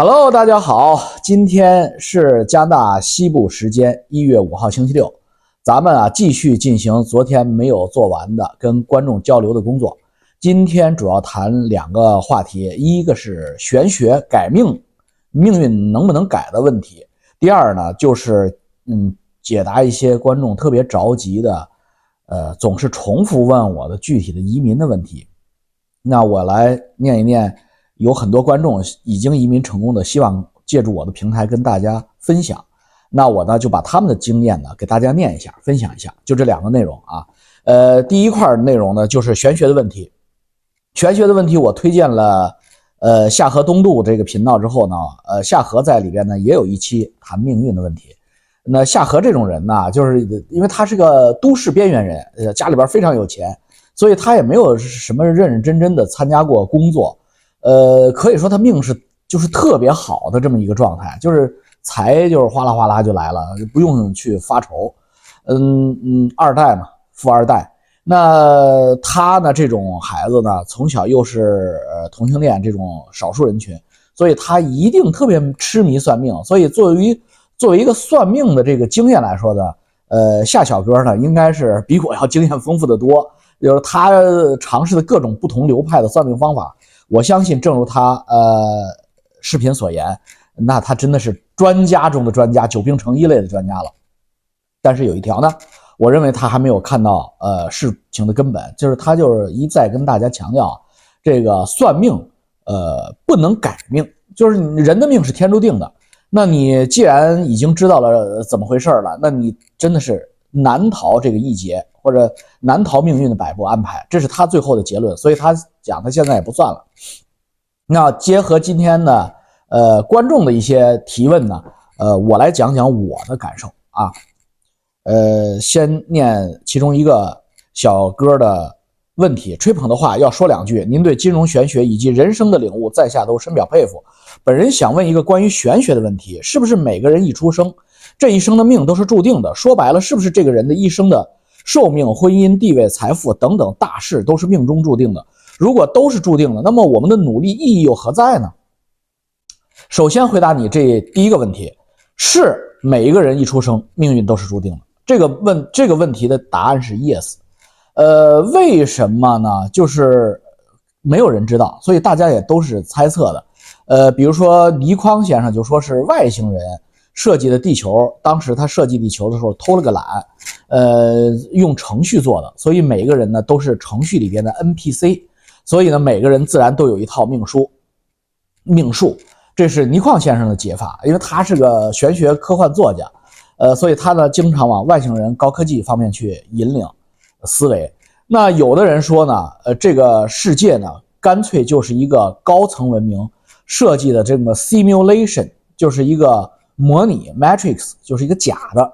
Hello，大家好，今天是加拿大西部时间一月五号星期六，咱们啊继续进行昨天没有做完的跟观众交流的工作。今天主要谈两个话题，一个是玄学改命，命运能不能改的问题；第二呢，就是嗯解答一些观众特别着急的，呃总是重复问我的具体的移民的问题。那我来念一念。有很多观众已经移民成功的，希望借助我的平台跟大家分享。那我呢就把他们的经验呢给大家念一下，分享一下。就这两个内容啊，呃，第一块内容呢就是玄学的问题。玄学的问题，我推荐了呃夏河东渡这个频道之后呢，呃夏河在里边呢也有一期谈命运的问题。那夏河这种人呢，就是因为他是个都市边缘人，呃家里边非常有钱，所以他也没有什么认认真真的参加过工作。呃，可以说他命是就是特别好的这么一个状态，就是财就是哗啦哗啦就来了，不用去发愁。嗯嗯，二代嘛，富二代。那他呢，这种孩子呢，从小又是呃同性恋这种少数人群，所以他一定特别痴迷算命。所以作为作为一个算命的这个经验来说呢，呃，夏小哥呢，应该是比我要经验丰富的多，就是他尝试的各种不同流派的算命方法。我相信，正如他呃视频所言，那他真的是专家中的专家，久病成医类的专家了。但是有一条呢，我认为他还没有看到呃事情的根本，就是他就是一再跟大家强调，这个算命呃不能改命，就是人的命是天注定的。那你既然已经知道了怎么回事了，那你真的是难逃这个一劫。或者难逃命运的摆布安排，这是他最后的结论。所以他讲他现在也不算了。那结合今天的呃观众的一些提问呢，呃，我来讲讲我的感受啊。呃，先念其中一个小哥的问题，吹捧的话要说两句。您对金融玄学以及人生的领悟，在下都深表佩服。本人想问一个关于玄学的问题：是不是每个人一出生这一生的命都是注定的？说白了，是不是这个人的一生的？寿命、婚姻、地位、财富等等大事都是命中注定的。如果都是注定的，那么我们的努力意义又何在呢？首先回答你这第一个问题：是每一个人一出生命运都是注定的。这个问这个问题的答案是 yes。呃，为什么呢？就是没有人知道，所以大家也都是猜测的。呃，比如说倪匡先生就说是外星人。设计的地球，当时他设计地球的时候偷了个懒，呃，用程序做的，所以每个人呢都是程序里边的 NPC，所以呢每个人自然都有一套命书、命数，这是倪匡先生的解法，因为他是个玄学科幻作家，呃，所以他呢经常往外星人、高科技方面去引领思维。那有的人说呢，呃，这个世界呢干脆就是一个高层文明设计的这么 simulation，就是一个。模拟 Matrix 就是一个假的，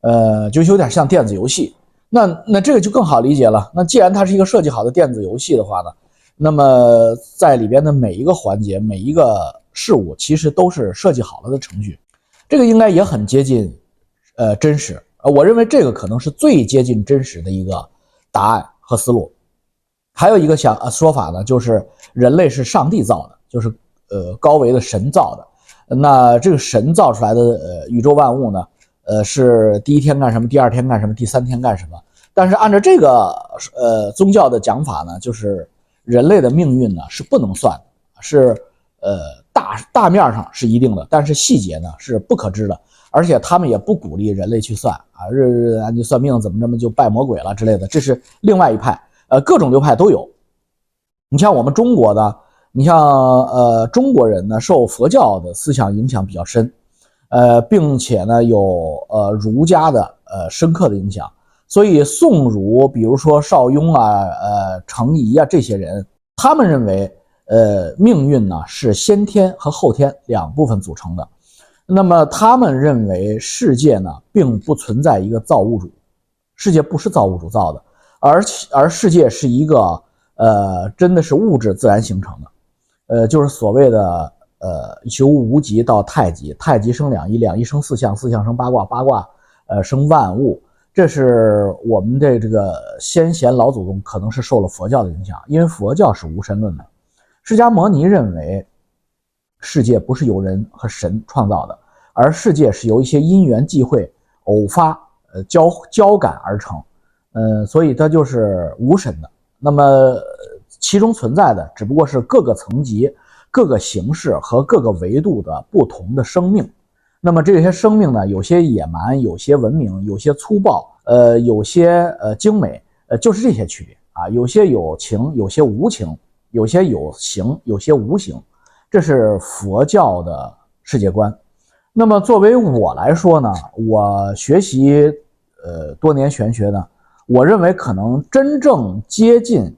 呃，就有点像电子游戏。那那这个就更好理解了。那既然它是一个设计好的电子游戏的话呢，那么在里边的每一个环节、每一个事物，其实都是设计好了的程序。这个应该也很接近，呃，真实。呃，我认为这个可能是最接近真实的一个答案和思路。还有一个想呃说法呢，就是人类是上帝造的，就是呃高维的神造的。那这个神造出来的呃宇宙万物呢，呃是第一天干什么，第二天干什么，第三天干什么？但是按照这个呃宗教的讲法呢，就是人类的命运呢是不能算的，是呃大大面上是一定的，但是细节呢是不可知的，而且他们也不鼓励人类去算啊，日日啊你算命怎么这么就拜魔鬼了之类的，这是另外一派，呃各种流派都有。你像我们中国的。你像呃中国人呢，受佛教的思想影响比较深，呃，并且呢有呃儒家的呃深刻的影响，所以宋儒，比如说邵雍啊、呃程颐啊这些人，他们认为呃命运呢是先天和后天两部分组成的，那么他们认为世界呢并不存在一个造物主，世界不是造物主造的，而而世界是一个呃真的是物质自然形成的。呃，就是所谓的呃，由无极到太极，太极生两仪，两仪生四象，四象生八卦，八卦呃生万物。这是我们的这个先贤老祖宗可能是受了佛教的影响，因为佛教是无神论的。释迦牟尼认为，世界不是由人和神创造的，而世界是由一些因缘际会、偶发、呃交交感而成，呃，所以它就是无神的。那么其中存在的只不过是各个层级、各个形式和各个维度的不同的生命。那么这些生命呢，有些野蛮，有些文明，有些粗暴，呃，有些呃精美，呃，就是这些区别啊。有些有情，有些无情，有些有形，有些无形。这是佛教的世界观。那么作为我来说呢，我学习呃多年玄学呢，我认为可能真正接近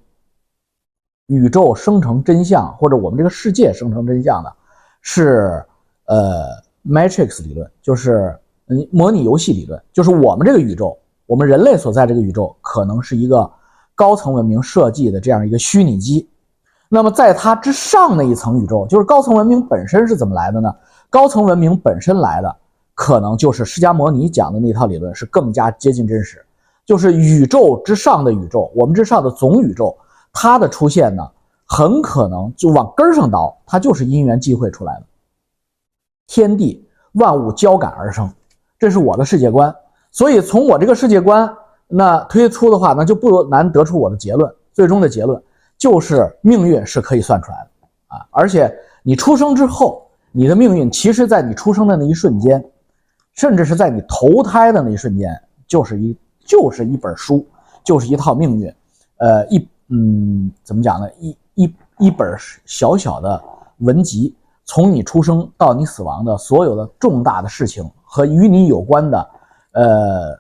宇宙生成真相，或者我们这个世界生成真相的，是呃。Matrix 理论就是嗯，模拟游戏理论，就是我们这个宇宙，我们人类所在这个宇宙，可能是一个高层文明设计的这样一个虚拟机。那么在它之上的一层宇宙，就是高层文明本身是怎么来的呢？高层文明本身来的，可能就是释迦摩尼讲的那套理论是更加接近真实，就是宇宙之上的宇宙，我们之上的总宇宙，它的出现呢，很可能就往根儿上倒，它就是因缘际会出来的。天地万物交感而生，这是我的世界观。所以从我这个世界观那推出的话，那就不难得出我的结论。最终的结论就是命运是可以算出来的啊！而且你出生之后，你的命运其实在你出生的那一瞬间，甚至是在你投胎的那一瞬间，就是一就是一本书，就是一套命运。呃，一嗯，怎么讲呢？一一一本小小的文集。从你出生到你死亡的所有的重大的事情和与你有关的，呃，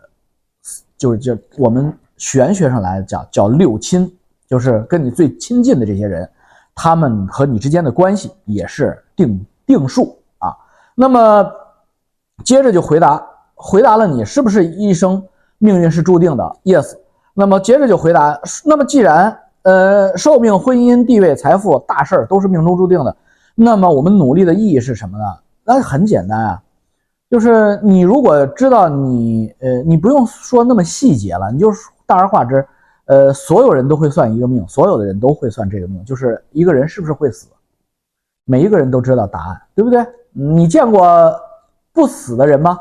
就是就我们玄学上来讲叫六亲，就是跟你最亲近的这些人，他们和你之间的关系也是定定数啊。那么接着就回答回答了你是不是一生命运是注定的？Yes。那么接着就回答，那么既然呃寿命、婚姻、地位、财富大事儿都是命中注定的。那么我们努力的意义是什么呢？那很简单啊，就是你如果知道你呃，你不用说那么细节了，你就大而化之，呃，所有人都会算一个命，所有的人都会算这个命，就是一个人是不是会死，每一个人都知道答案，对不对？你见过不死的人吗？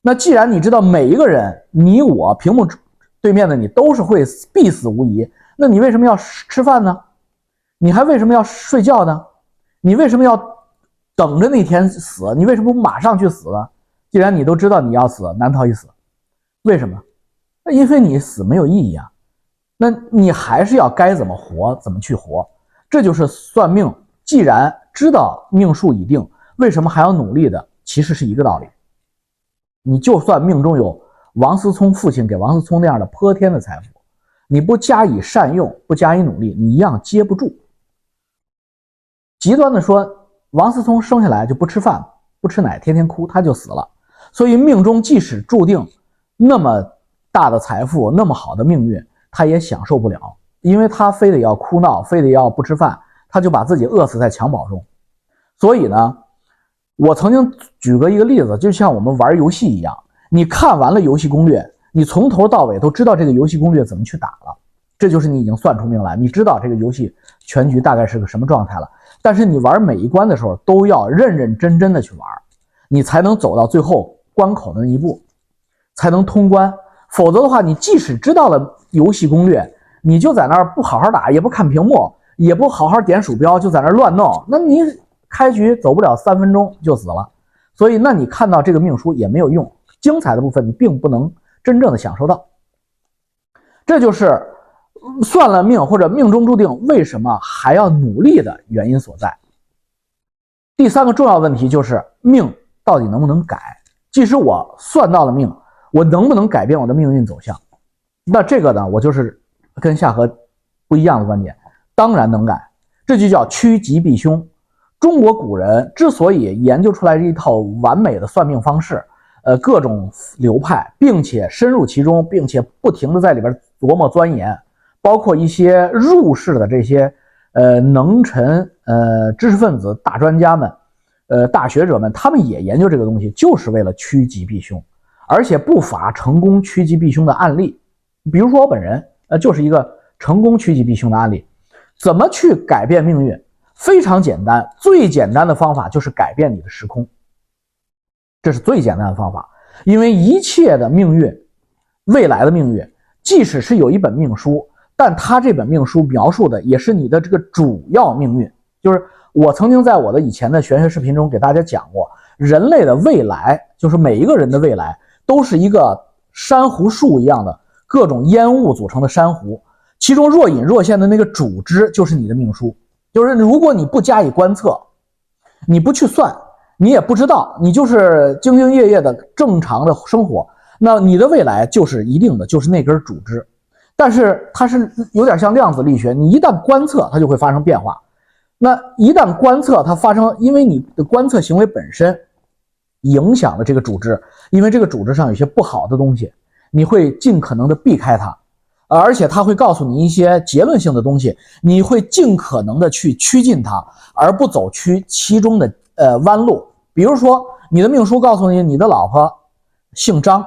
那既然你知道每一个人，你我屏幕对面的你都是会必死无疑，那你为什么要吃饭呢？你还为什么要睡觉呢？你为什么要等着那天死？你为什么不马上去死呢？既然你都知道你要死，难逃一死，为什么？那因为你死没有意义啊。那你还是要该怎么活怎么去活，这就是算命。既然知道命数已定，为什么还要努力的？其实是一个道理。你就算命中有王思聪父亲给王思聪那样的泼天的财富，你不加以善用，不加以努力，你一样接不住。极端的说，王思聪生下来就不吃饭、不吃奶，天天哭，他就死了。所以命中即使注定那么大的财富、那么好的命运，他也享受不了，因为他非得要哭闹，非得要不吃饭，他就把自己饿死在襁褓中。所以呢，我曾经举过一个例子，就像我们玩游戏一样，你看完了游戏攻略，你从头到尾都知道这个游戏攻略怎么去打了，这就是你已经算出命来，你知道这个游戏全局大概是个什么状态了。但是你玩每一关的时候都要认认真真的去玩，你才能走到最后关口的那一步，才能通关。否则的话，你即使知道了游戏攻略，你就在那儿不好好打，也不看屏幕，也不好好点鼠标，就在那儿乱弄，那你开局走不了三分钟就死了。所以，那你看到这个命书也没有用，精彩的部分你并不能真正的享受到。这就是。算了命或者命中注定，为什么还要努力的原因所在？第三个重要问题就是命到底能不能改？即使我算到了命，我能不能改变我的命运走向？那这个呢，我就是跟夏河不一样的观点，当然能改，这就叫趋吉避凶。中国古人之所以研究出来一套完美的算命方式，呃，各种流派，并且深入其中，并且不停的在里边琢磨钻研。包括一些入世的这些呃能臣、呃知识分子、大专家们、呃大学者们，他们也研究这个东西，就是为了趋吉避凶，而且不乏成功趋吉避凶的案例。比如说我本人，呃，就是一个成功趋吉避凶的案例。怎么去改变命运？非常简单，最简单的方法就是改变你的时空，这是最简单的方法。因为一切的命运，未来的命运，即使是有一本命书，但他这本命书描述的也是你的这个主要命运。就是我曾经在我的以前的玄学视频中给大家讲过，人类的未来，就是每一个人的未来，都是一个珊瑚树一样的各种烟雾组成的珊瑚，其中若隐若现的那个主枝就是你的命书。就是如果你不加以观测，你不去算，你也不知道，你就是兢兢业业的正常的生活，那你的未来就是一定的，就是那根主枝。但是它是有点像量子力学，你一旦观测，它就会发生变化。那一旦观测它发生，因为你的观测行为本身影响了这个主枝，因为这个主枝上有些不好的东西，你会尽可能的避开它。而且它会告诉你一些结论性的东西，你会尽可能的去趋近它，而不走趋其中的呃弯路。比如说，你的命书告诉你你的老婆姓张，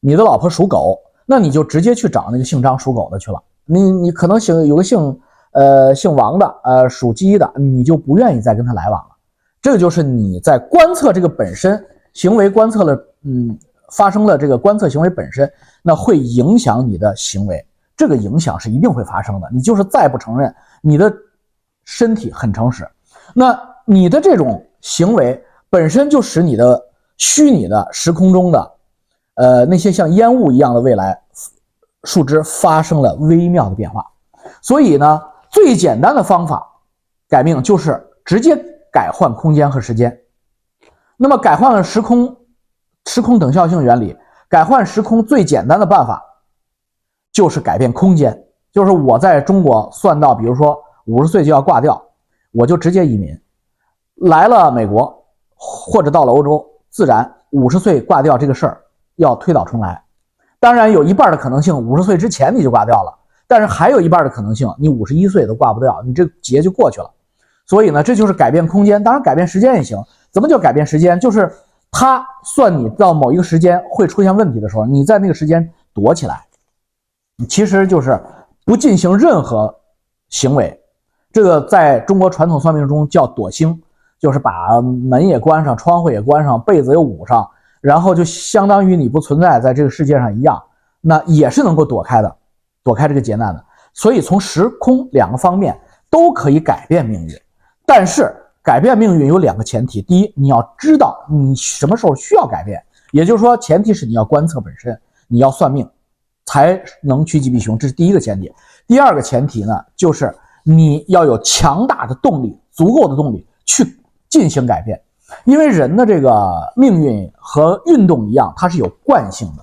你的老婆属狗，那你就直接去找那个姓张属狗的去了。你你可能姓有个姓呃姓王的，呃属鸡的，你就不愿意再跟他来往了。这个就是你在观测这个本身行为观测了，嗯。发生了这个观测行为本身，那会影响你的行为，这个影响是一定会发生的。你就是再不承认，你的身体很诚实，那你的这种行为本身就使你的虚拟的时空中的，呃，那些像烟雾一样的未来树枝发生了微妙的变化。所以呢，最简单的方法改命就是直接改换空间和时间。那么改换了时空。时空等效性原理，改换时空最简单的办法就是改变空间。就是我在中国算到，比如说五十岁就要挂掉，我就直接移民来了美国，或者到了欧洲，自然五十岁挂掉这个事儿要推倒重来。当然有一半的可能性，五十岁之前你就挂掉了，但是还有一半的可能性，你五十一岁都挂不掉，你这劫就过去了。所以呢，这就是改变空间，当然改变时间也行。怎么叫改变时间？就是。他算你到某一个时间会出现问题的时候，你在那个时间躲起来，其实就是不进行任何行为。这个在中国传统算命中叫躲星，就是把门也关上，窗户也关上，被子也捂上，然后就相当于你不存在在这个世界上一样，那也是能够躲开的，躲开这个劫难的。所以从时空两个方面都可以改变命运，但是。改变命运有两个前提，第一，你要知道你什么时候需要改变，也就是说，前提是你要观测本身，你要算命，才能趋吉避凶，这是第一个前提。第二个前提呢，就是你要有强大的动力，足够的动力去进行改变，因为人的这个命运和运动一样，它是有惯性的，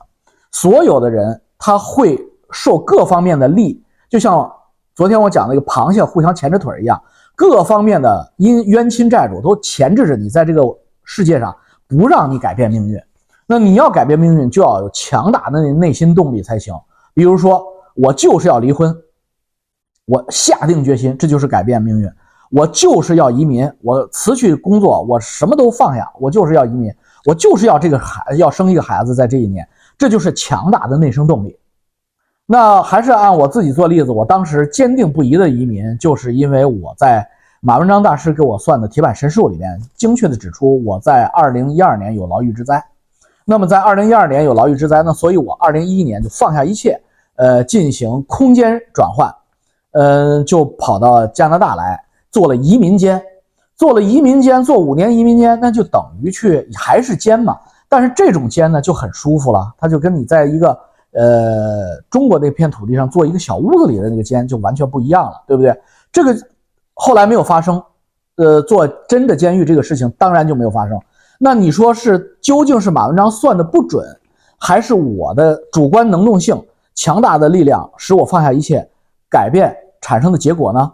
所有的人他会受各方面的力，就像昨天我讲那个螃蟹互相钳着腿一样。各方面的因冤亲债主都钳制着你，在这个世界上不让你改变命运。那你要改变命运，就要有强大的内心动力才行。比如说，我就是要离婚，我下定决心，这就是改变命运。我就是要移民，我辞去工作，我什么都放下，我就是要移民，我就是要这个孩要生一个孩子，在这一年，这就是强大的内生动力。那还是按我自己做例子，我当时坚定不移的移民，就是因为我在马文章大师给我算的铁板神术里面，精确的指出我在二零一二年有牢狱之灾。那么在二零一二年有牢狱之灾呢，所以我二零一一年就放下一切，呃，进行空间转换，嗯，就跑到加拿大来做了移民监，做了移民监，做五年移民监，那就等于去还是监嘛，但是这种监呢就很舒服了，它就跟你在一个。呃，中国那片土地上做一个小屋子里的那个监就完全不一样了，对不对？这个后来没有发生，呃，做真的监狱这个事情当然就没有发生。那你说是究竟是马文章算的不准，还是我的主观能动性强大的力量使我放下一切改变产生的结果呢？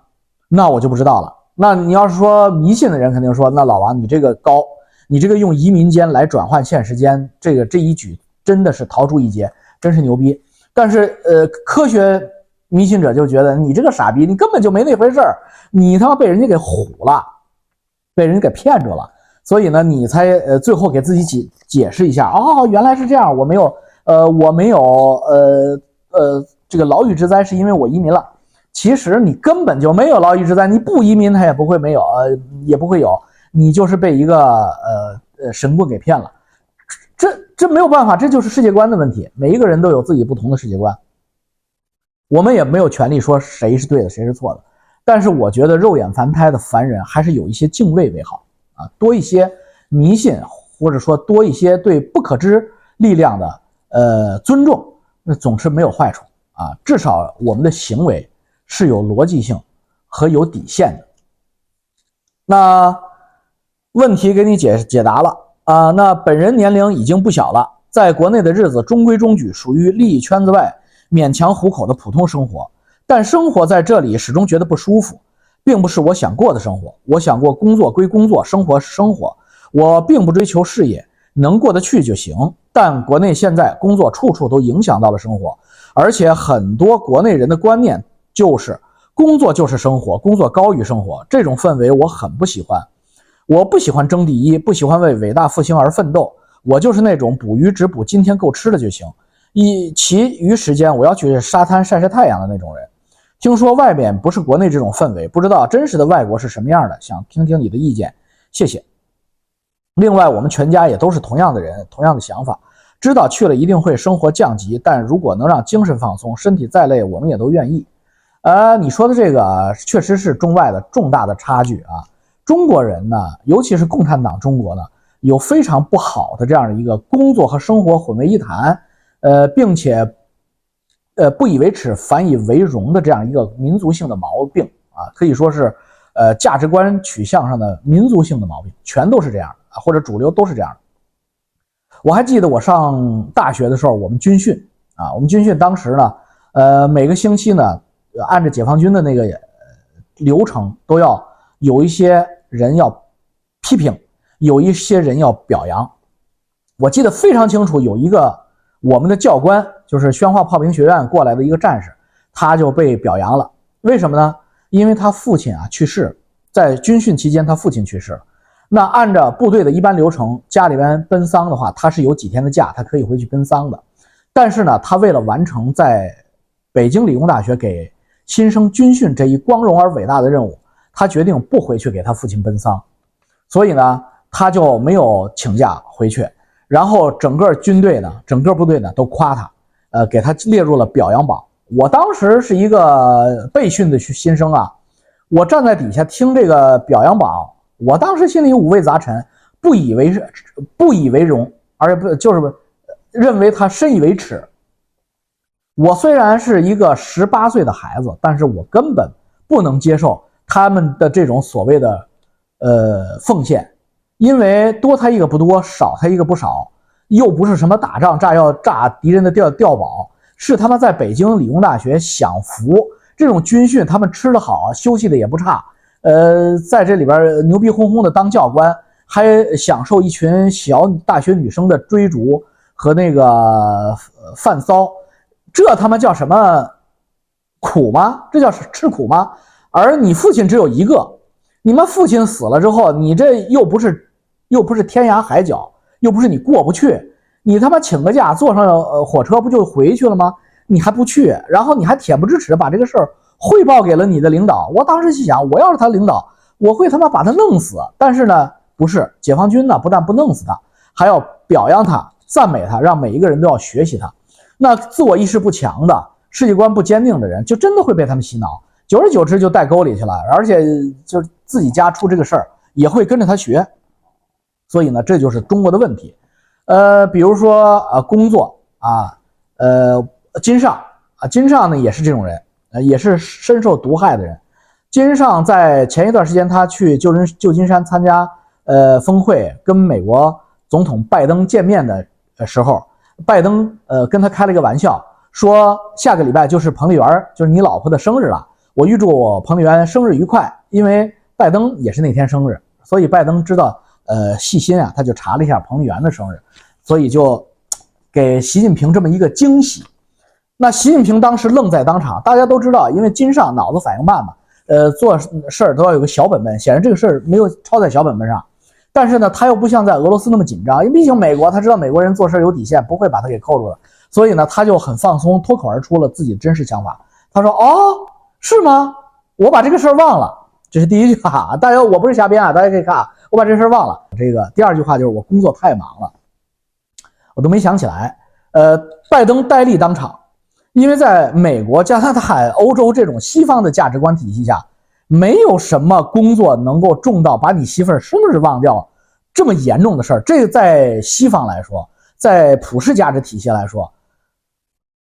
那我就不知道了。那你要是说迷信的人肯定说，那老王你这个高，你这个用移民间来转换现实间，这个这一举真的是逃出一劫。真是牛逼，但是呃，科学迷信者就觉得你这个傻逼，你根本就没那回事儿，你他妈被人家给唬了，被人家给骗住了，所以呢，你才呃最后给自己解解释一下，哦，原来是这样，我没有呃我没有呃呃这个牢狱之灾是因为我移民了，其实你根本就没有劳逸之灾，你不移民他也不会没有，呃，也不会有，你就是被一个呃呃神棍给骗了。这这没有办法，这就是世界观的问题。每一个人都有自己不同的世界观，我们也没有权利说谁是对的，谁是错的。但是我觉得肉眼凡胎的凡人还是有一些敬畏为好啊，多一些迷信，或者说多一些对不可知力量的呃尊重，那总是没有坏处啊。至少我们的行为是有逻辑性和有底线的。那问题给你解解答了。啊，那本人年龄已经不小了，在国内的日子中规中矩，属于利益圈子外勉强糊口的普通生活。但生活在这里始终觉得不舒服，并不是我想过的生活。我想过工作归工作，生活是生活。我并不追求事业，能过得去就行。但国内现在工作处处都影响到了生活，而且很多国内人的观念就是工作就是生活，工作高于生活。这种氛围我很不喜欢。我不喜欢争第一，不喜欢为伟大复兴而奋斗。我就是那种捕鱼只捕今天够吃的就行，以其余时间我要去沙滩晒晒太阳的那种人。听说外面不是国内这种氛围，不知道真实的外国是什么样的，想听听你的意见，谢谢。另外，我们全家也都是同样的人，同样的想法，知道去了一定会生活降级，但如果能让精神放松，身体再累，我们也都愿意。呃，你说的这个确实是中外的重大的差距啊。中国人呢，尤其是共产党中国呢，有非常不好的这样的一个工作和生活混为一谈，呃，并且，呃，不以为耻反以为荣的这样一个民族性的毛病啊，可以说是，呃，价值观取向上的民族性的毛病，全都是这样啊，或者主流都是这样的。我还记得我上大学的时候，我们军训啊，我们军训当时呢，呃，每个星期呢，按照解放军的那个流程都要。有一些人要批评，有一些人要表扬。我记得非常清楚，有一个我们的教官，就是宣化炮兵学院过来的一个战士，他就被表扬了。为什么呢？因为他父亲啊去世，在军训期间他父亲去世了。那按照部队的一般流程，家里边奔丧的话，他是有几天的假，他可以回去奔丧的。但是呢，他为了完成在北京理工大学给新生军训这一光荣而伟大的任务。他决定不回去给他父亲奔丧，所以呢，他就没有请假回去。然后整个军队呢，整个部队呢都夸他，呃，给他列入了表扬榜。我当时是一个被训的新生啊，我站在底下听这个表扬榜，我当时心里五味杂陈，不以为，不以为荣，而且不就是认为他深以为耻。我虽然是一个十八岁的孩子，但是我根本不能接受。他们的这种所谓的，呃，奉献，因为多他一个不多，少他一个不少，又不是什么打仗炸药炸敌人的碉碉堡，是他妈在北京理工大学享福，这种军训他们吃的好，休息的也不差，呃，在这里边牛逼哄哄的当教官，还享受一群小大学女生的追逐和那个饭骚，这他妈叫什么苦吗？这叫吃苦吗？而你父亲只有一个，你们父亲死了之后，你这又不是，又不是天涯海角，又不是你过不去，你他妈请个假坐上呃火车不就回去了吗？你还不去，然后你还恬不知耻把这个事儿汇报给了你的领导。我当时心想，我要是他领导，我会他妈把他弄死。但是呢，不是解放军呢，不但不弄死他，还要表扬他、赞美他，让每一个人都要学习他。那自我意识不强的、世界观不坚定的人，就真的会被他们洗脑。久而久之就带沟里去了，而且就自己家出这个事儿也会跟着他学，所以呢，这就是中国的问题。呃，比如说呃工作啊，呃金尚啊，金尚呢也是这种人，呃也是深受毒害的人。金尚在前一段时间他去旧金旧金山参加呃峰会，跟美国总统拜登见面的时候，拜登呃跟他开了一个玩笑，说下个礼拜就是彭丽媛，就是你老婆的生日了。我预祝彭丽媛生日愉快，因为拜登也是那天生日，所以拜登知道，呃，细心啊，他就查了一下彭丽媛的生日，所以就给习近平这么一个惊喜。那习近平当时愣在当场，大家都知道，因为金上脑子反应慢嘛，呃，做事儿都要有个小本本，显然这个事儿没有抄在小本本上。但是呢，他又不像在俄罗斯那么紧张，因为毕竟美国他知道美国人做事有底线，不会把他给扣住的，所以呢，他就很放松，脱口而出了自己的真实想法。他说：“哦。”是吗？我把这个事儿忘了，这是第一句话。大家我不是瞎编啊，大家可以看啊，我把这事儿忘了。这个第二句话就是我工作太忙了，我都没想起来。呃，拜登呆立当场，因为在美国、加拿大、欧洲这种西方的价值观体系下，没有什么工作能够重到把你媳妇儿生日忘掉这么严重的事儿。这个在西方来说，在普世价值体系来说。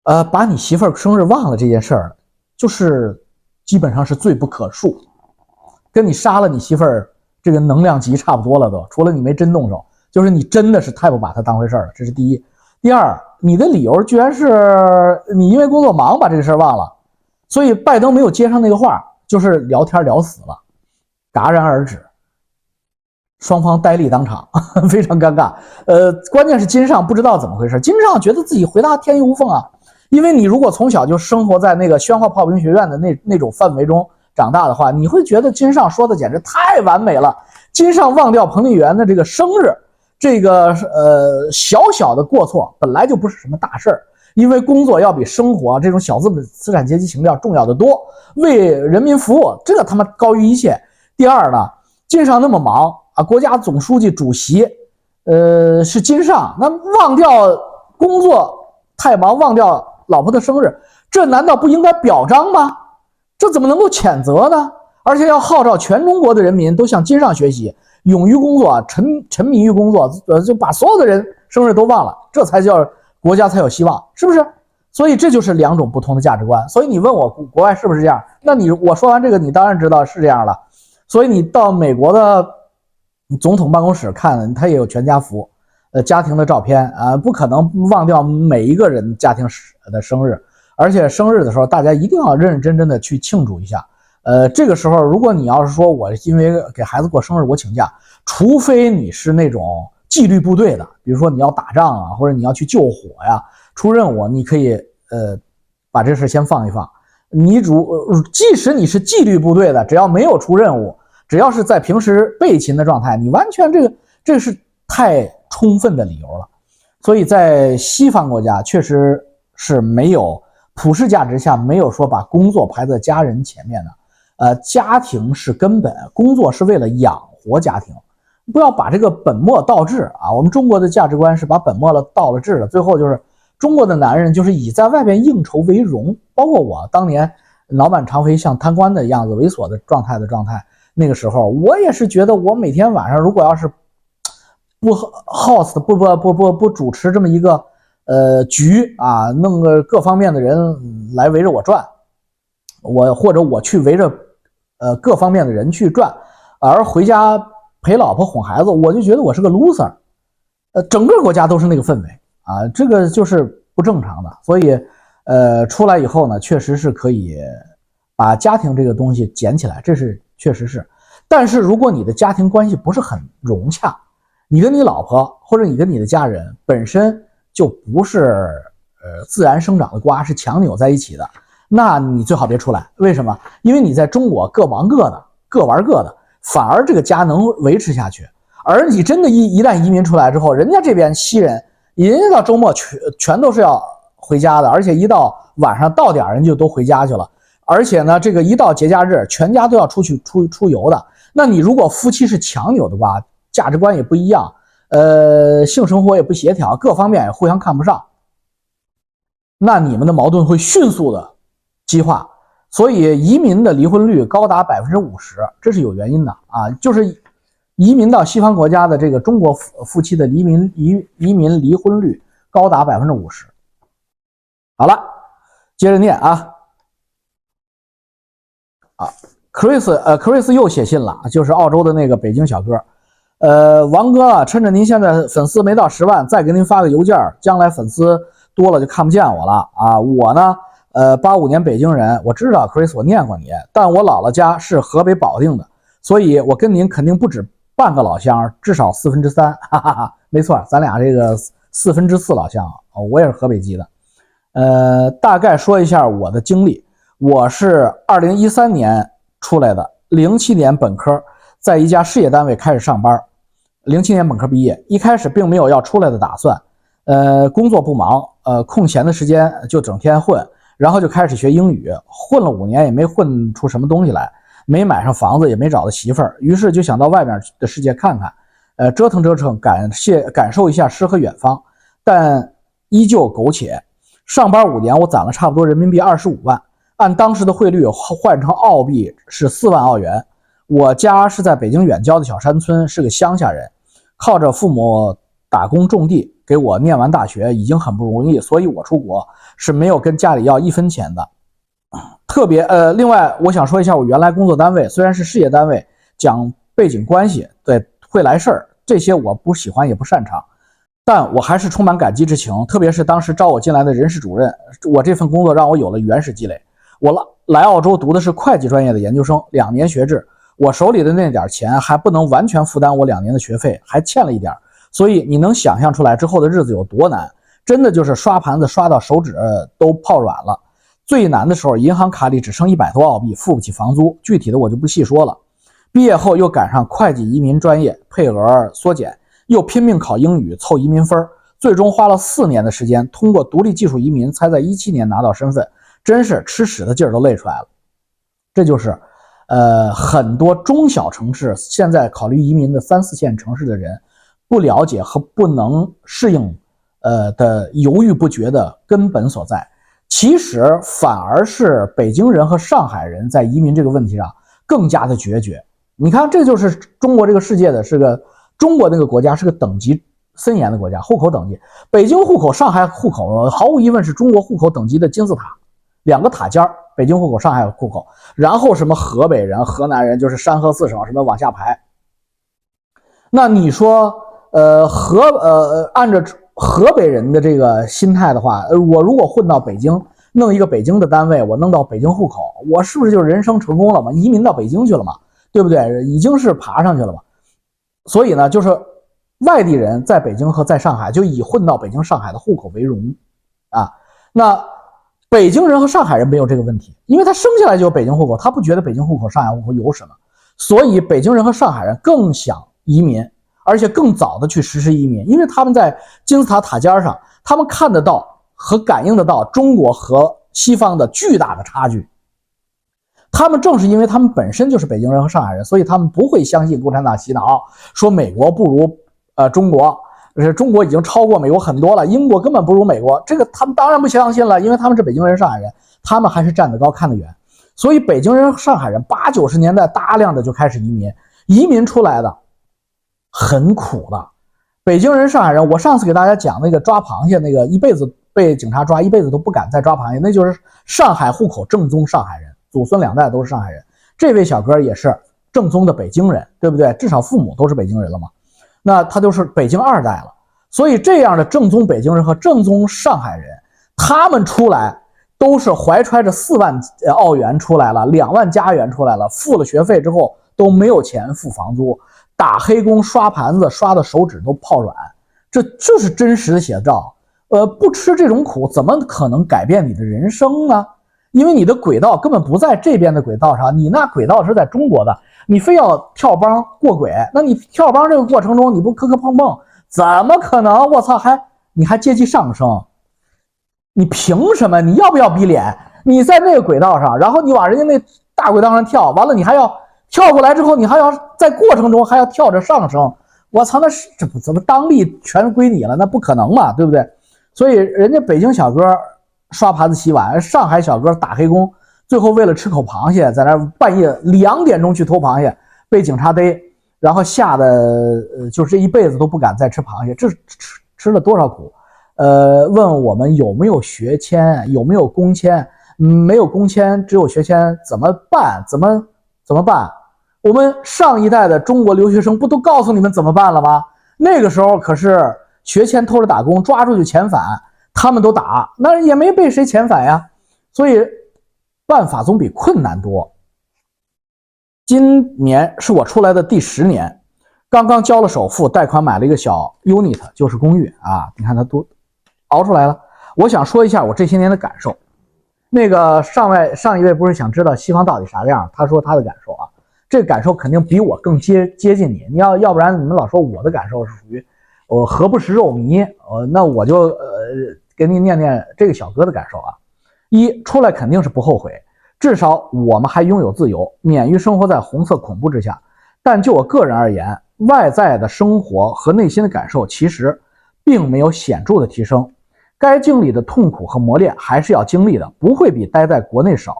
呃，把你媳妇儿生日忘了这件事儿，就是基本上是罪不可恕，跟你杀了你媳妇儿这个能量级差不多了都。除了你没真动手，就是你真的是太不把她当回事儿了。这是第一。第二，你的理由居然是你因为工作忙把这个事儿忘了，所以拜登没有接上那个话，就是聊天聊死了，戛然而止，双方呆立当场，非常尴尬。呃，关键是金上不知道怎么回事，金上觉得自己回答天衣无缝啊。因为你如果从小就生活在那个宣化炮兵学院的那那种氛围中长大的话，你会觉得金上说的简直太完美了。金上忘掉彭丽媛的这个生日，这个呃小小的过错本来就不是什么大事儿，因为工作要比生活这种小资本资产阶级情调重要的多，为人民服务这个他妈高于一切。第二呢，金上那么忙啊，国家总书记主席，呃是金上，那忘掉工作太忙，忘掉。老婆的生日，这难道不应该表彰吗？这怎么能够谴责呢？而且要号召全中国的人民都向金上学习，勇于工作，沉沉迷于工作，呃，就把所有的人生日都忘了，这才叫国家才有希望，是不是？所以这就是两种不同的价值观。所以你问我国外是不是这样？那你我说完这个，你当然知道是这样了。所以你到美国的总统办公室看，他也有全家福。呃，家庭的照片啊，不可能忘掉每一个人家庭的生日，而且生日的时候，大家一定要认认真真的去庆祝一下。呃，这个时候，如果你要是说我因为给孩子过生日我请假，除非你是那种纪律部队的，比如说你要打仗啊，或者你要去救火呀，出任务，你可以呃把这事先放一放。你主即使你是纪律部队的，只要没有出任务，只要是在平时备勤的状态，你完全这个这是太。充分的理由了，所以在西方国家确实是没有普世价值下没有说把工作排在家人前面的，呃，家庭是根本，工作是为了养活家庭，不要把这个本末倒置啊！我们中国的价值观是把本末了倒了置了，最后就是中国的男人就是以在外边应酬为荣，包括我当年脑满肠肥像贪官的样子猥琐的状态的状态，那个时候我也是觉得我每天晚上如果要是。不 house 不不不不不主持这么一个呃局啊，弄个各方面的人来围着我转，我或者我去围着呃各方面的人去转，而回家陪老婆哄孩子，我就觉得我是个 loser，呃，整个国家都是那个氛围啊，这个就是不正常的。所以呃出来以后呢，确实是可以把家庭这个东西捡起来，这是确实是。但是如果你的家庭关系不是很融洽，你跟你老婆，或者你跟你的家人本身就不是呃自然生长的瓜，是强扭在一起的，那你最好别出来。为什么？因为你在中国各忙各的，各玩各的，反而这个家能维持下去。而你真的一一旦移民出来之后，人家这边西人，人家到周末全全都是要回家的，而且一到晚上到点人就都回家去了。而且呢，这个一到节假日，全家都要出去出出游的。那你如果夫妻是强扭的话，价值观也不一样，呃，性生活也不协调，各方面也互相看不上，那你们的矛盾会迅速的激化，所以移民的离婚率高达百分之五十，这是有原因的啊，就是移民到西方国家的这个中国夫夫妻的移民移移民离婚率高达百分之五十。好了，接着念啊，啊，Chris，呃，Chris 又写信了，就是澳洲的那个北京小哥。呃，王哥啊，趁着您现在粉丝没到十万，再给您发个邮件将来粉丝多了就看不见我了啊！我呢，呃，八五年北京人，我知道 Chris，我念过你，但我姥姥家是河北保定的，所以我跟您肯定不止半个老乡，至少四分之三，哈哈哈，没错，咱俩这个四分之四老乡啊，我也是河北籍的。呃，大概说一下我的经历，我是二零一三年出来的，零七年本科。在一家事业单位开始上班，零七年本科毕业，一开始并没有要出来的打算，呃，工作不忙，呃，空闲的时间就整天混，然后就开始学英语，混了五年也没混出什么东西来，没买上房子，也没找到媳妇儿，于是就想到外面的世界看看，呃，折腾折腾，感谢感受一下诗和远方，但依旧苟且。上班五年，我攒了差不多人民币二十五万，按当时的汇率换成澳币是四万澳元。我家是在北京远郊的小山村，是个乡下人，靠着父母打工种地给我念完大学已经很不容易，所以我出国是没有跟家里要一分钱的。特别呃，另外我想说一下，我原来工作单位虽然是事业单位，讲背景关系，对会来事儿，这些我不喜欢也不擅长。但我还是充满感激之情，特别是当时招我进来的人事主任，我这份工作让我有了原始积累。我来来澳洲读的是会计专业的研究生，两年学制，我手里的那点钱还不能完全负担我两年的学费，还欠了一点，所以你能想象出来之后的日子有多难？真的就是刷盘子刷到手指都泡软了。最难的时候，银行卡里只剩一百多澳币，付不起房租，具体的我就不细说了。毕业后又赶上会计移民专业配额缩减。又拼命考英语凑移民分最终花了四年的时间，通过独立技术移民才在一七年拿到身份，真是吃屎的劲儿都累出来了。这就是，呃，很多中小城市现在考虑移民的三四线城市的人不了解和不能适应，呃的犹豫不决的根本所在。其实反而是北京人和上海人在移民这个问题上更加的决绝。你看，这就是中国这个世界的是个。中国那个国家是个等级森严的国家，户口等级，北京户口、上海户口，毫无疑问是中国户口等级的金字塔，两个塔尖儿，北京户口、上海户口，然后什么河北人、河南人，就是山河四省什么往下排。那你说，呃，河呃，按照河北人的这个心态的话，呃，我如果混到北京，弄一个北京的单位，我弄到北京户口，我是不是就人生成功了嘛？移民到北京去了嘛？对不对？已经是爬上去了嘛？所以呢，就是外地人在北京和在上海就以混到北京、上海的户口为荣，啊，那北京人和上海人没有这个问题，因为他生下来就有北京户口，他不觉得北京户口、上海户口有什么，所以北京人和上海人更想移民，而且更早的去实施移民，因为他们在金字塔塔尖上，他们看得到和感应得到中国和西方的巨大的差距。他们正是因为他们本身就是北京人和上海人，所以他们不会相信共产党洗脑，说美国不如呃中国，是中国已经超过美国很多了，英国根本不如美国，这个他们当然不相信了，因为他们是北京人、上海人，他们还是站得高看得远，所以北京人、上海人八九十年代大量的就开始移民，移民出来的很苦的，北京人、上海人，我上次给大家讲那个抓螃蟹，那个一辈子被警察抓，一辈子都不敢再抓螃蟹，那就是上海户口正宗上海人。祖孙两代都是上海人，这位小哥也是正宗的北京人，对不对？至少父母都是北京人了嘛，那他就是北京二代了。所以这样的正宗北京人和正宗上海人，他们出来都是怀揣着四万澳元出来了，两万加元出来了，付了学费之后都没有钱付房租，打黑工刷盘子，刷的手指都泡软，这就是真实的写照。呃，不吃这种苦，怎么可能改变你的人生呢？因为你的轨道根本不在这边的轨道上，你那轨道是在中国的，你非要跳帮过轨，那你跳帮这个过程中你不磕磕碰碰，怎么可能？我操，还你还阶级上升？你凭什么？你要不要逼脸？你在那个轨道上，然后你往人家那大轨道上跳，完了你还要跳过来之后，你还要在过程中还要跳着上升，我操，那是怎么怎么当力全归你了？那不可能嘛，对不对？所以人家北京小哥。刷盘子洗碗，上海小哥打黑工，最后为了吃口螃蟹，在那半夜两点钟去偷螃蟹，被警察逮，然后吓得呃，就是这一辈子都不敢再吃螃蟹，这吃吃了多少苦？呃，问我们有没有学签，有没有工签？没有工签，只有学签，怎么办？怎么怎么办？我们上一代的中国留学生不都告诉你们怎么办了吗？那个时候可是学签偷着打工，抓住就遣返。他们都打，那也没被谁遣返呀，所以办法总比困难多。今年是我出来的第十年，刚刚交了首付，贷款买了一个小 unit，就是公寓啊。你看他都熬出来了。我想说一下我这些年的感受。那个上位上一位不是想知道西方到底啥样？他说他的感受啊，这个感受肯定比我更接接近你。你要要不然你们老说我的感受是属于我何不食肉糜？呃，那我就呃。给你念念这个小哥的感受啊，一出来肯定是不后悔，至少我们还拥有自由，免于生活在红色恐怖之下。但就我个人而言，外在的生活和内心的感受其实并没有显著的提升。该经历的痛苦和磨练还是要经历的，不会比待在国内少。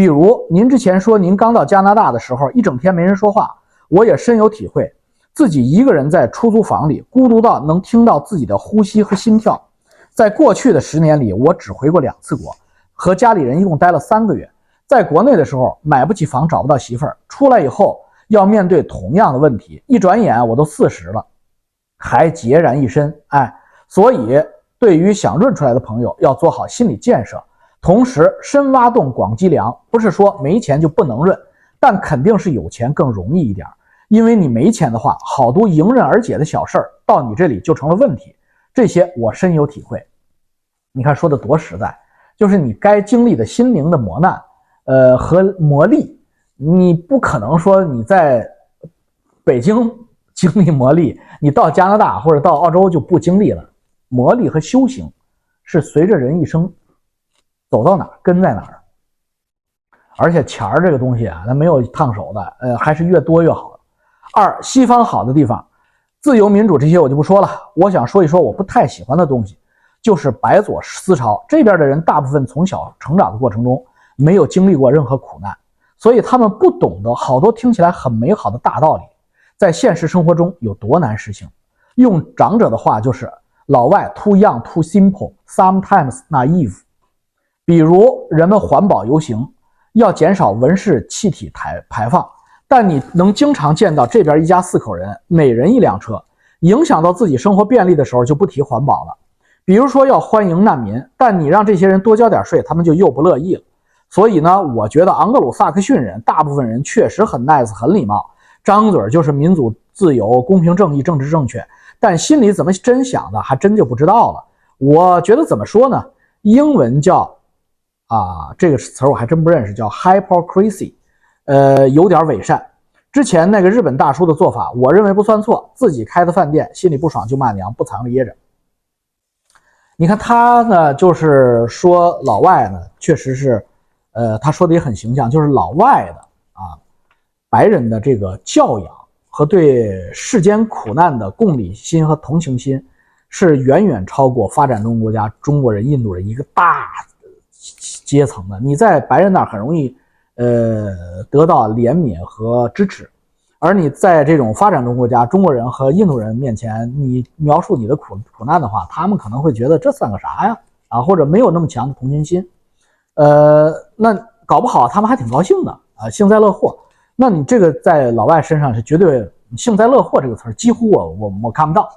比如您之前说您刚到加拿大的时候，一整天没人说话，我也深有体会。自己一个人在出租房里，孤独到能听到自己的呼吸和心跳。在过去的十年里，我只回过两次国，和家里人一共待了三个月。在国内的时候，买不起房，找不到媳妇儿；出来以后，要面对同样的问题。一转眼我都四十了，还孑然一身。哎，所以。对于想润出来的朋友，要做好心理建设，同时深挖洞广积粮。不是说没钱就不能润，但肯定是有钱更容易一点。因为你没钱的话，好多迎刃而解的小事儿到你这里就成了问题。这些我深有体会。你看说的多实在，就是你该经历的心灵的磨难，呃和磨砺，你不可能说你在北京 经历磨砺，你到加拿大或者到澳洲就不经历了。磨砺和修行是随着人一生走到哪儿跟在哪儿，而且钱儿这个东西啊，它没有烫手的，呃，还是越多越好。二，西方好的地方，自由民主这些我就不说了。我想说一说我不太喜欢的东西，就是白左思潮这边的人，大部分从小成长的过程中没有经历过任何苦难，所以他们不懂得好多听起来很美好的大道理，在现实生活中有多难实行。用长者的话就是。老外 too young, too simple, sometimes naive。比如人们环保游行，要减少温室气体排排放，但你能经常见到这边一家四口人，每人一辆车，影响到自己生活便利的时候就不提环保了。比如说要欢迎难民，但你让这些人多交点税，他们就又不乐意了。所以呢，我觉得昂格鲁萨克逊人大部分人确实很 nice 很礼貌，张嘴就是民主自由、公平正义、政治正确。但心里怎么真想的，还真就不知道了。我觉得怎么说呢？英文叫啊，这个词我还真不认识，叫 hypocrisy，呃，有点伪善。之前那个日本大叔的做法，我认为不算错。自己开的饭店，心里不爽就骂娘，不藏着掖着。你看他呢，就是说老外呢，确实是，呃，他说的也很形象，就是老外的啊，白人的这个教养。和对世间苦难的共理心和同情心，是远远超过发展中国家中国人、印度人一个大阶层的。你在白人那儿很容易，呃，得到怜悯和支持，而你在这种发展中国家中国人和印度人面前，你描述你的苦苦难的话，他们可能会觉得这算个啥呀？啊，或者没有那么强的同情心，呃，那搞不好他们还挺高兴的啊，幸灾乐祸。那你这个在老外身上是绝对幸灾乐祸这个词儿，几乎我我我看不到。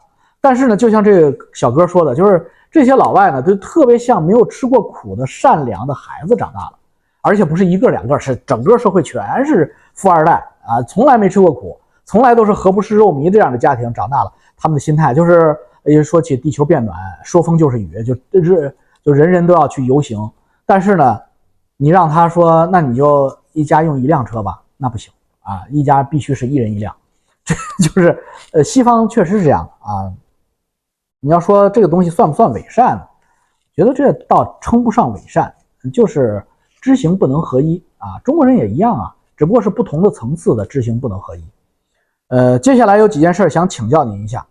但是呢，就像这个小哥说的，就是这些老外呢，都特别像没有吃过苦的善良的孩子长大了，而且不是一个两个，是整个社会全是富二代啊，从来没吃过苦，从来都是何不食肉糜这样的家庭长大了。他们的心态就是，一说起地球变暖，说风就是雨，就就是就人人都要去游行。但是呢，你让他说，那你就一家用一辆车吧。那不行啊，一家必须是一人一辆，这 就是呃，西方确实是这样啊。你要说这个东西算不算伪善呢？觉得这倒称不上伪善，就是知行不能合一啊。中国人也一样啊，只不过是不同的层次的知行不能合一。呃，接下来有几件事想请教您一下。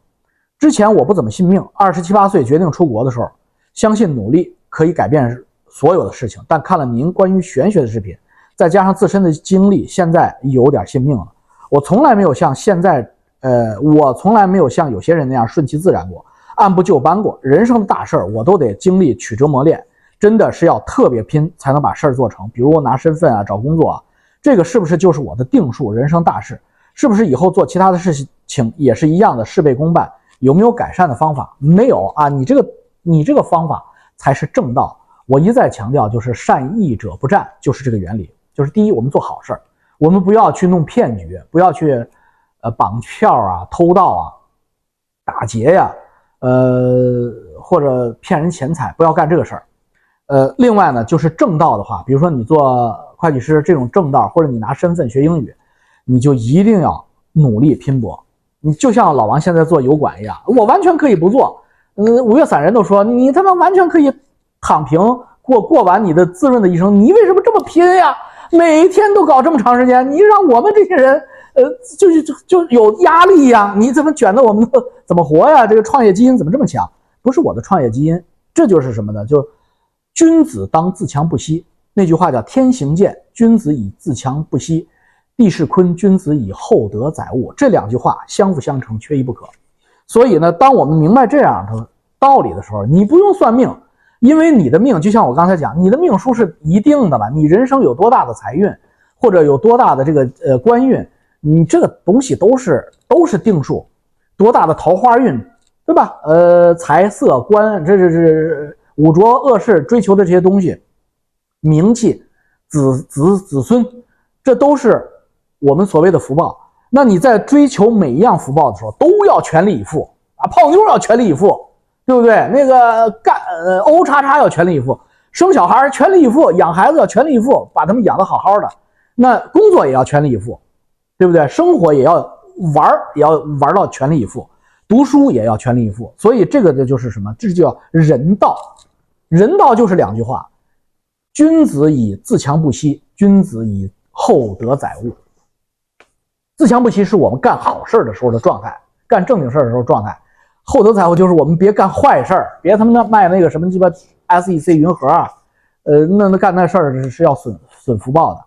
之前我不怎么信命，二十七八岁决定出国的时候，相信努力可以改变所有的事情，但看了您关于玄学的视频。再加上自身的经历，现在有点信命了。我从来没有像现在，呃，我从来没有像有些人那样顺其自然过，按部就班过。人生的大事儿，我都得经历曲折磨练，真的是要特别拼才能把事儿做成。比如我拿身份啊，找工作啊，这个是不是就是我的定数？人生大事，是不是以后做其他的事情也是一样的事倍功半？有没有改善的方法？没有啊，你这个你这个方法才是正道。我一再强调，就是善意者不战，就是这个原理。就是第一，我们做好事儿，我们不要去弄骗局，不要去，呃，绑票啊、偷盗啊、打劫呀，呃，或者骗人钱财，不要干这个事儿。呃，另外呢，就是正道的话，比如说你做会计师这种正道，或者你拿身份学英语，你就一定要努力拼搏。你就像老王现在做油管一样，我完全可以不做。嗯，五月散人都说你他妈完全可以躺平过过完你的滋润的一生，你为什么这么拼呀？每天都搞这么长时间，你让我们这些人，呃，就是就就有压力呀？你怎么卷的我们怎么活呀？这个创业基因怎么这么强？不是我的创业基因，这就是什么呢？就君子当自强不息。那句话叫“天行健，君子以自强不息；地势坤，君子以厚德载物。”这两句话相辅相成，缺一不可。所以呢，当我们明白这样的道理的时候，你不用算命，因为你的命就像我刚才讲，你的命数是一定的嘛。你人生有多大的财运，或者有多大的这个呃官运，你这个东西都是都是定数。多大的桃花运，对吧？呃，财色官，这这这五浊恶世追求的这些东西。名气、子子子孙，这都是我们所谓的福报。那你在追求每一样福报的时候，都要全力以赴啊！泡妞要全力以赴，对不对？那个干呃，O 叉叉要全力以赴，生小孩全力以赴，养孩子要全力以赴，把他们养得好好的。那工作也要全力以赴，对不对？生活也要玩也要玩到全力以赴，读书也要全力以赴。所以这个的就是什么？这就叫人道。人道就是两句话。君子以自强不息，君子以厚德载物。自强不息是我们干好事的时候的状态，干正经事的时候状态。厚德载物就是我们别干坏事儿，别他妈的卖那个什么鸡巴 SEC 云盒啊，呃，那那干那事儿是要损损福报的。